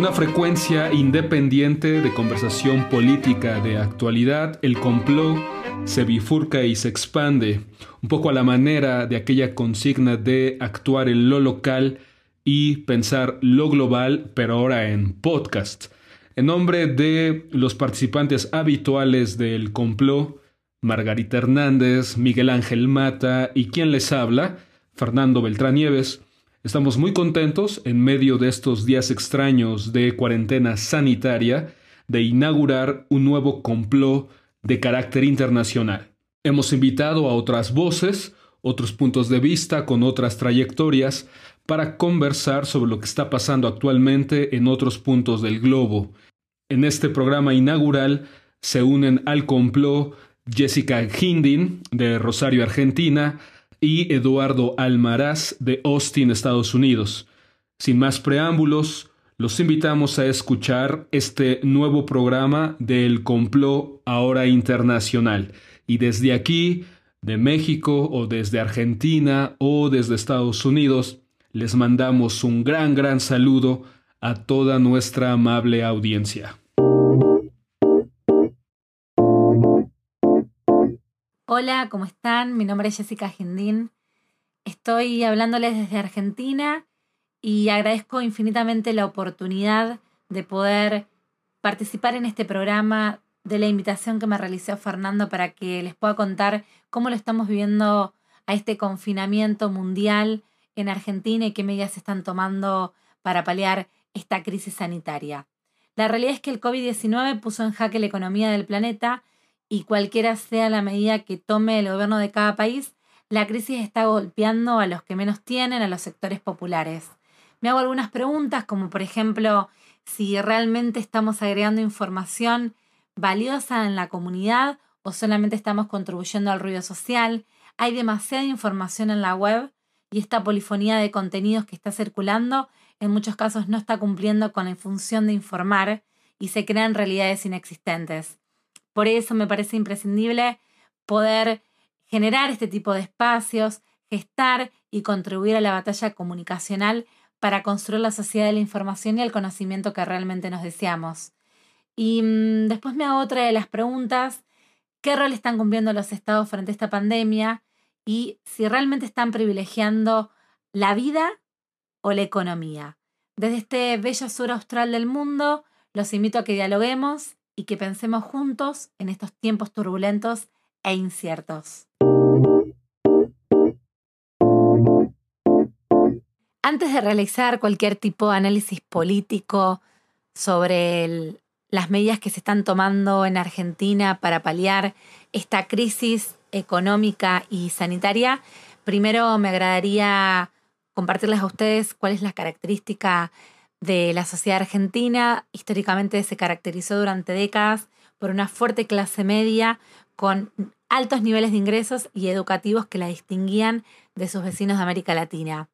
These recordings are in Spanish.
Una frecuencia independiente de conversación política de actualidad, el complot se bifurca y se expande, un poco a la manera de aquella consigna de actuar en lo local y pensar lo global, pero ahora en podcast. En nombre de los participantes habituales del complot, Margarita Hernández, Miguel Ángel Mata y quien les habla, Fernando Beltrán Nieves, estamos muy contentos en medio de estos días extraños de cuarentena sanitaria de inaugurar un nuevo complot de carácter internacional. Hemos invitado a otras voces, otros puntos de vista con otras trayectorias para conversar sobre lo que está pasando actualmente en otros puntos del globo. En este programa inaugural se unen al complot Jessica Hindin, de Rosario, Argentina, y Eduardo Almaraz, de Austin, Estados Unidos. Sin más preámbulos, los invitamos a escuchar este nuevo programa del complot ahora internacional. Y desde aquí, de México o desde Argentina o desde Estados Unidos, les mandamos un gran, gran saludo a toda nuestra amable audiencia. Hola, ¿cómo están? Mi nombre es Jessica Gendín. Estoy hablándoles desde Argentina y agradezco infinitamente la oportunidad de poder participar en este programa, de la invitación que me realizó Fernando para que les pueda contar cómo lo estamos viviendo a este confinamiento mundial en Argentina y qué medidas se están tomando para paliar esta crisis sanitaria. La realidad es que el COVID-19 puso en jaque la economía del planeta y cualquiera sea la medida que tome el gobierno de cada país, la crisis está golpeando a los que menos tienen, a los sectores populares. Me hago algunas preguntas, como por ejemplo, si realmente estamos agregando información valiosa en la comunidad o solamente estamos contribuyendo al ruido social. Hay demasiada información en la web y esta polifonía de contenidos que está circulando en muchos casos no está cumpliendo con la función de informar y se crean realidades inexistentes. Por eso me parece imprescindible poder generar este tipo de espacios, gestar y contribuir a la batalla comunicacional para construir la sociedad de la información y el conocimiento que realmente nos deseamos. Y mm, después me hago otra de las preguntas, ¿qué rol están cumpliendo los estados frente a esta pandemia? Y si realmente están privilegiando la vida o la economía. Desde este bello sur austral del mundo, los invito a que dialoguemos y que pensemos juntos en estos tiempos turbulentos e inciertos. Antes de realizar cualquier tipo de análisis político sobre las medidas que se están tomando en Argentina para paliar esta crisis económica y sanitaria, primero me agradaría compartirles a ustedes cuál es la característica de la sociedad argentina. Históricamente se caracterizó durante décadas por una fuerte clase media con altos niveles de ingresos y educativos que la distinguían de sus vecinos de América Latina.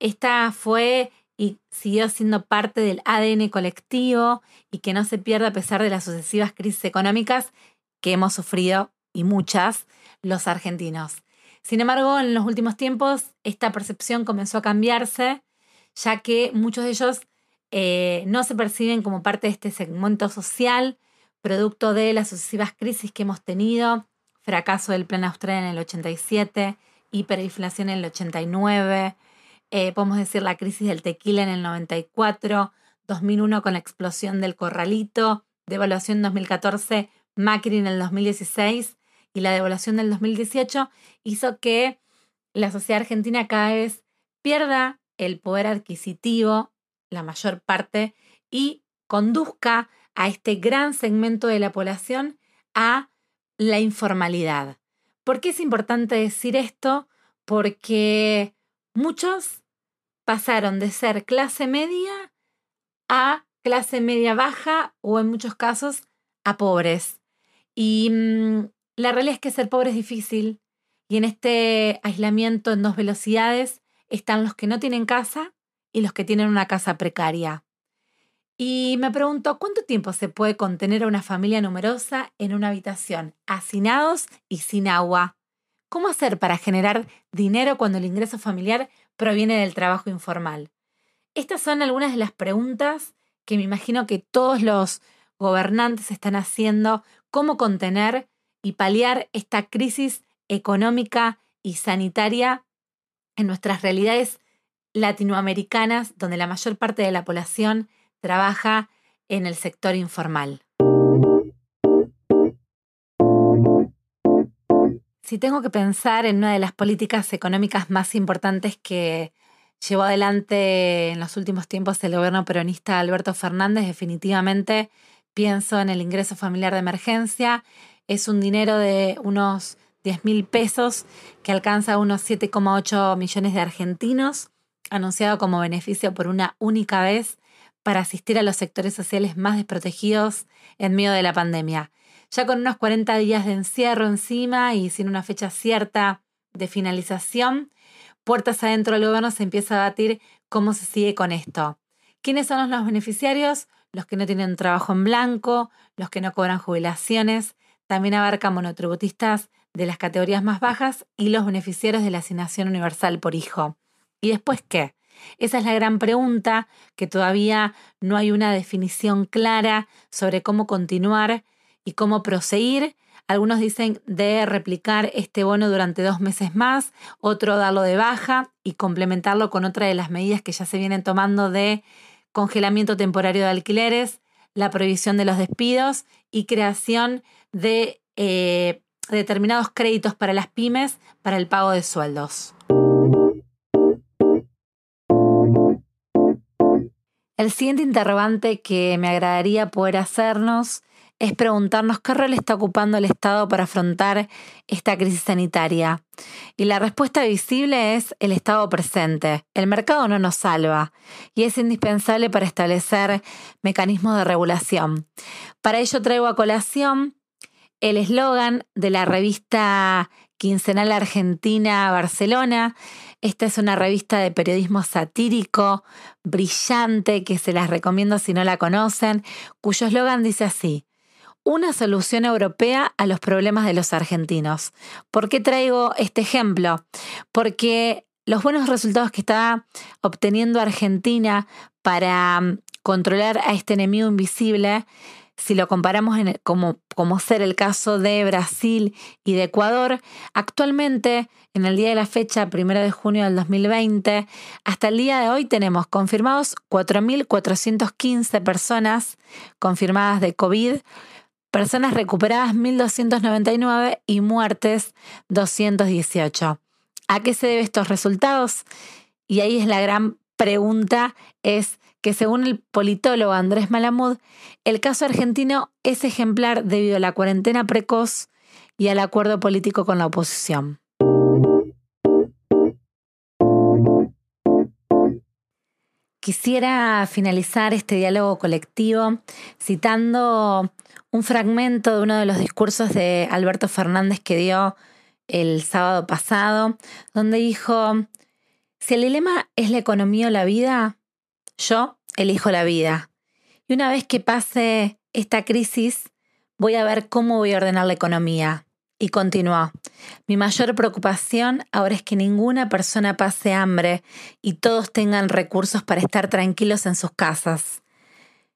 Esta fue y siguió siendo parte del ADN colectivo y que no se pierda a pesar de las sucesivas crisis económicas que hemos sufrido y muchas los argentinos. Sin embargo, en los últimos tiempos esta percepción comenzó a cambiarse, ya que muchos de ellos eh, no se perciben como parte de este segmento social, producto de las sucesivas crisis que hemos tenido, fracaso del plan austral en el 87, hiperinflación en el 89, eh, podemos decir la crisis del tequila en el 94, 2001 con la explosión del corralito, devaluación en 2014, Macri en el 2016 y la devaluación del 2018 hizo que la sociedad argentina cada vez pierda el poder adquisitivo la mayor parte, y conduzca a este gran segmento de la población a la informalidad. ¿Por qué es importante decir esto? Porque muchos pasaron de ser clase media a clase media baja o en muchos casos a pobres. Y mm, la realidad es que ser pobre es difícil y en este aislamiento en dos velocidades están los que no tienen casa y los que tienen una casa precaria. Y me pregunto, ¿cuánto tiempo se puede contener a una familia numerosa en una habitación, hacinados y sin agua? ¿Cómo hacer para generar dinero cuando el ingreso familiar proviene del trabajo informal? Estas son algunas de las preguntas que me imagino que todos los gobernantes están haciendo, cómo contener y paliar esta crisis económica y sanitaria en nuestras realidades latinoamericanas, donde la mayor parte de la población trabaja en el sector informal. Si tengo que pensar en una de las políticas económicas más importantes que llevó adelante en los últimos tiempos el gobierno peronista Alberto Fernández, definitivamente pienso en el ingreso familiar de emergencia. Es un dinero de unos 10 mil pesos que alcanza unos 7,8 millones de argentinos, anunciado como beneficio por una única vez para asistir a los sectores sociales más desprotegidos en medio de la pandemia. Ya con unos 40 días de encierro encima y sin una fecha cierta de finalización, puertas adentro del gobierno se empieza a batir cómo se sigue con esto. ¿Quiénes son los beneficiarios? Los que no tienen trabajo en blanco, los que no cobran jubilaciones, también abarca monotributistas de las categorías más bajas y los beneficiarios de la asignación universal por hijo. ¿Y después qué? Esa es la gran pregunta, que todavía no hay una definición clara sobre cómo continuar y cómo proseguir. Algunos dicen de replicar este bono durante dos meses más, otro darlo de baja y complementarlo con otra de las medidas que ya se vienen tomando de congelamiento temporario de alquileres, la prohibición de los despidos y creación de eh, determinados créditos para las pymes para el pago de sueldos. El siguiente interrogante que me agradaría poder hacernos es preguntarnos qué rol está ocupando el Estado para afrontar esta crisis sanitaria. Y la respuesta visible es el Estado presente. El mercado no nos salva y es indispensable para establecer mecanismos de regulación. Para ello traigo a colación el eslogan de la revista quincenal argentina Barcelona, esta es una revista de periodismo satírico, brillante, que se las recomiendo si no la conocen, cuyo eslogan dice así, una solución europea a los problemas de los argentinos. ¿Por qué traigo este ejemplo? Porque los buenos resultados que está obteniendo Argentina para mm, controlar a este enemigo invisible si lo comparamos como, como ser el caso de Brasil y de Ecuador, actualmente, en el día de la fecha, primero de junio del 2020, hasta el día de hoy tenemos confirmados 4.415 personas confirmadas de COVID, personas recuperadas 1.299 y muertes 218. ¿A qué se deben estos resultados? Y ahí es la gran pregunta, es que según el politólogo Andrés Malamud, el caso argentino es ejemplar debido a la cuarentena precoz y al acuerdo político con la oposición. Quisiera finalizar este diálogo colectivo citando un fragmento de uno de los discursos de Alberto Fernández que dio el sábado pasado, donde dijo, si el dilema es la economía o la vida, yo elijo la vida. Y una vez que pase esta crisis, voy a ver cómo voy a ordenar la economía. Y continuó, mi mayor preocupación ahora es que ninguna persona pase hambre y todos tengan recursos para estar tranquilos en sus casas.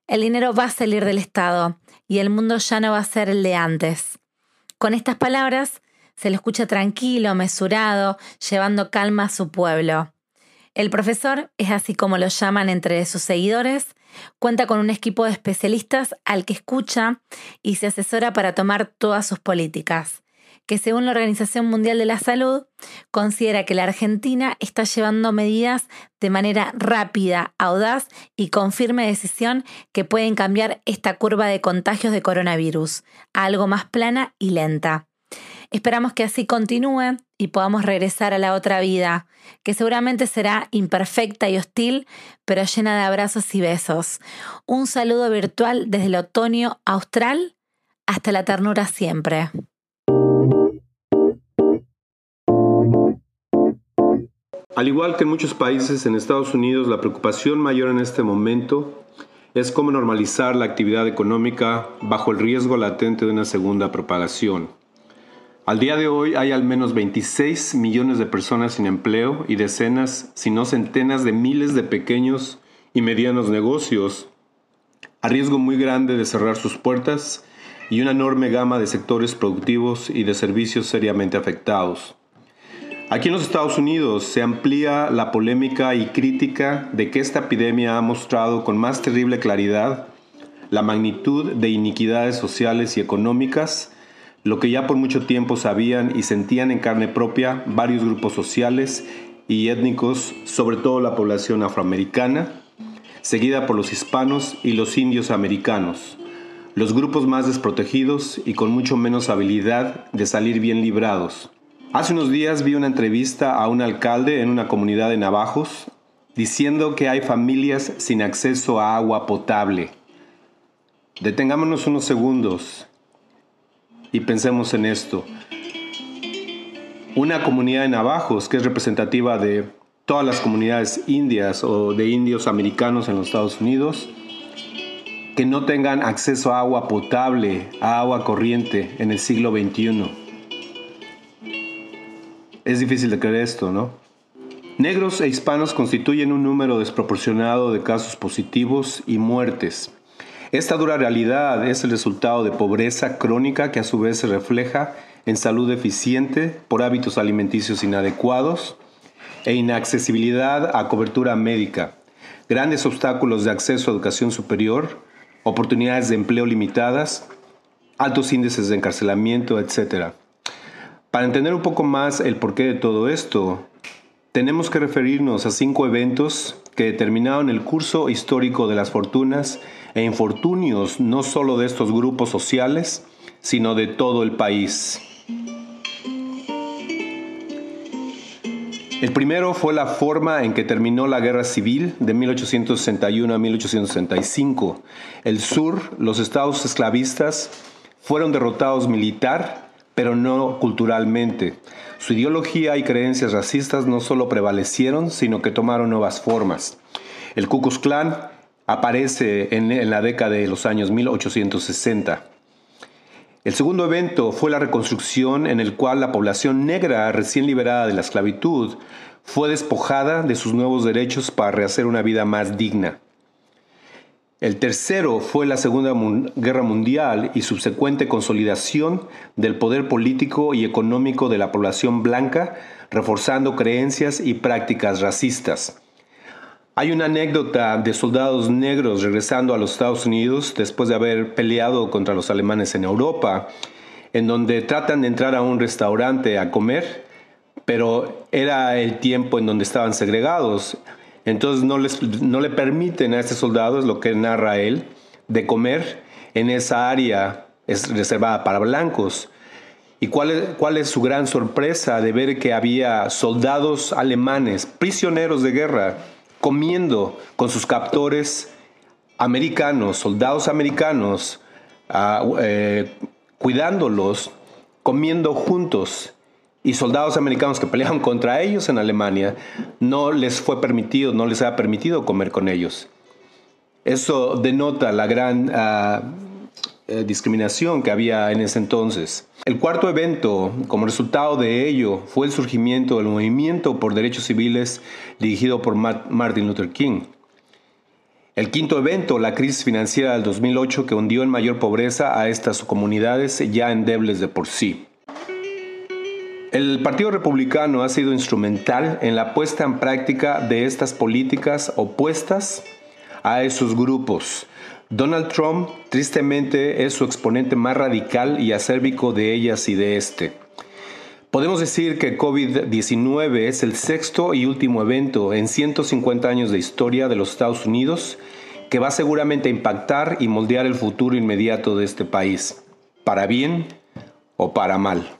El dinero va a salir del Estado y el mundo ya no va a ser el de antes. Con estas palabras se lo escucha tranquilo, mesurado, llevando calma a su pueblo. El profesor es así como lo llaman entre sus seguidores, cuenta con un equipo de especialistas al que escucha y se asesora para tomar todas sus políticas, que según la Organización Mundial de la Salud considera que la Argentina está llevando medidas de manera rápida, audaz y con firme decisión que pueden cambiar esta curva de contagios de coronavirus a algo más plana y lenta. Esperamos que así continúe y podamos regresar a la otra vida, que seguramente será imperfecta y hostil, pero llena de abrazos y besos. Un saludo virtual desde el otoño austral hasta la ternura siempre. Al igual que en muchos países en Estados Unidos, la preocupación mayor en este momento es cómo normalizar la actividad económica bajo el riesgo latente de una segunda propagación. Al día de hoy hay al menos 26 millones de personas sin empleo y decenas, si no centenas de miles de pequeños y medianos negocios a riesgo muy grande de cerrar sus puertas y una enorme gama de sectores productivos y de servicios seriamente afectados. Aquí en los Estados Unidos se amplía la polémica y crítica de que esta epidemia ha mostrado con más terrible claridad la magnitud de iniquidades sociales y económicas, lo que ya por mucho tiempo sabían y sentían en carne propia varios grupos sociales y étnicos, sobre todo la población afroamericana, seguida por los hispanos y los indios americanos, los grupos más desprotegidos y con mucho menos habilidad de salir bien librados. Hace unos días vi una entrevista a un alcalde en una comunidad de navajos diciendo que hay familias sin acceso a agua potable. Detengámonos unos segundos y pensemos en esto. Una comunidad de navajos que es representativa de todas las comunidades indias o de indios americanos en los Estados Unidos que no tengan acceso a agua potable, a agua corriente en el siglo XXI. Es difícil de creer esto, ¿no? Negros e hispanos constituyen un número desproporcionado de casos positivos y muertes. Esta dura realidad es el resultado de pobreza crónica que a su vez se refleja en salud deficiente por hábitos alimenticios inadecuados e inaccesibilidad a cobertura médica, grandes obstáculos de acceso a educación superior, oportunidades de empleo limitadas, altos índices de encarcelamiento, etc. Para entender un poco más el porqué de todo esto, tenemos que referirnos a cinco eventos que determinaron el curso histórico de las fortunas e infortunios no solo de estos grupos sociales, sino de todo el país. El primero fue la forma en que terminó la guerra civil de 1861 a 1865. El sur, los estados esclavistas, fueron derrotados militar pero no culturalmente. Su ideología y creencias racistas no solo prevalecieron, sino que tomaron nuevas formas. El Ku Klux Klan aparece en, la década de los años 1860. El segundo evento fue la reconstrucción en el cual la población negra recién liberada de la esclavitud fue despojada de sus nuevos derechos para rehacer una vida más digna. El tercero fue la Segunda Guerra Mundial y subsecuente consolidación del poder político y económico de la población blanca, reforzando creencias y prácticas racistas. Hay una anécdota de soldados negros regresando a los Estados Unidos después de haber peleado contra los alemanes en Europa, en donde tratan de entrar a un restaurante a comer, pero era el tiempo en donde estaban segregados. Entonces no, les, no le permiten a este soldado, es lo que narra él, de comer en esa área es reservada para blancos. ¿Y cuál es, cuál es su gran sorpresa de ver que había soldados alemanes, prisioneros de guerra, comiendo con sus captores americanos, soldados americanos, ah, eh, cuidándolos, comiendo juntos? y soldados americanos que peleaban contra ellos en Alemania, no les fue permitido, no les ha permitido comer con ellos. Eso denota la gran ah, eh, discriminación que había en ese entonces. El cuarto evento, como resultado de ello, fue el surgimiento del movimiento por derechos civiles dirigido por Martin Luther King. El quinto evento, la crisis financiera del 2008 que hundió en mayor pobreza a estas comunidades ya endebles de por sí. El Partido Republicano ha sido instrumental en la puesta en práctica de estas políticas opuestas a esos grupos. Donald Trump, tristemente, es su exponente más radical y acérbico de ellas y de este. Podemos decir que COVID-19 es el sexto y último evento en 150 años de historia de los Estados Unidos que va seguramente a impactar y moldear el futuro inmediato de este país, para bien o para mal.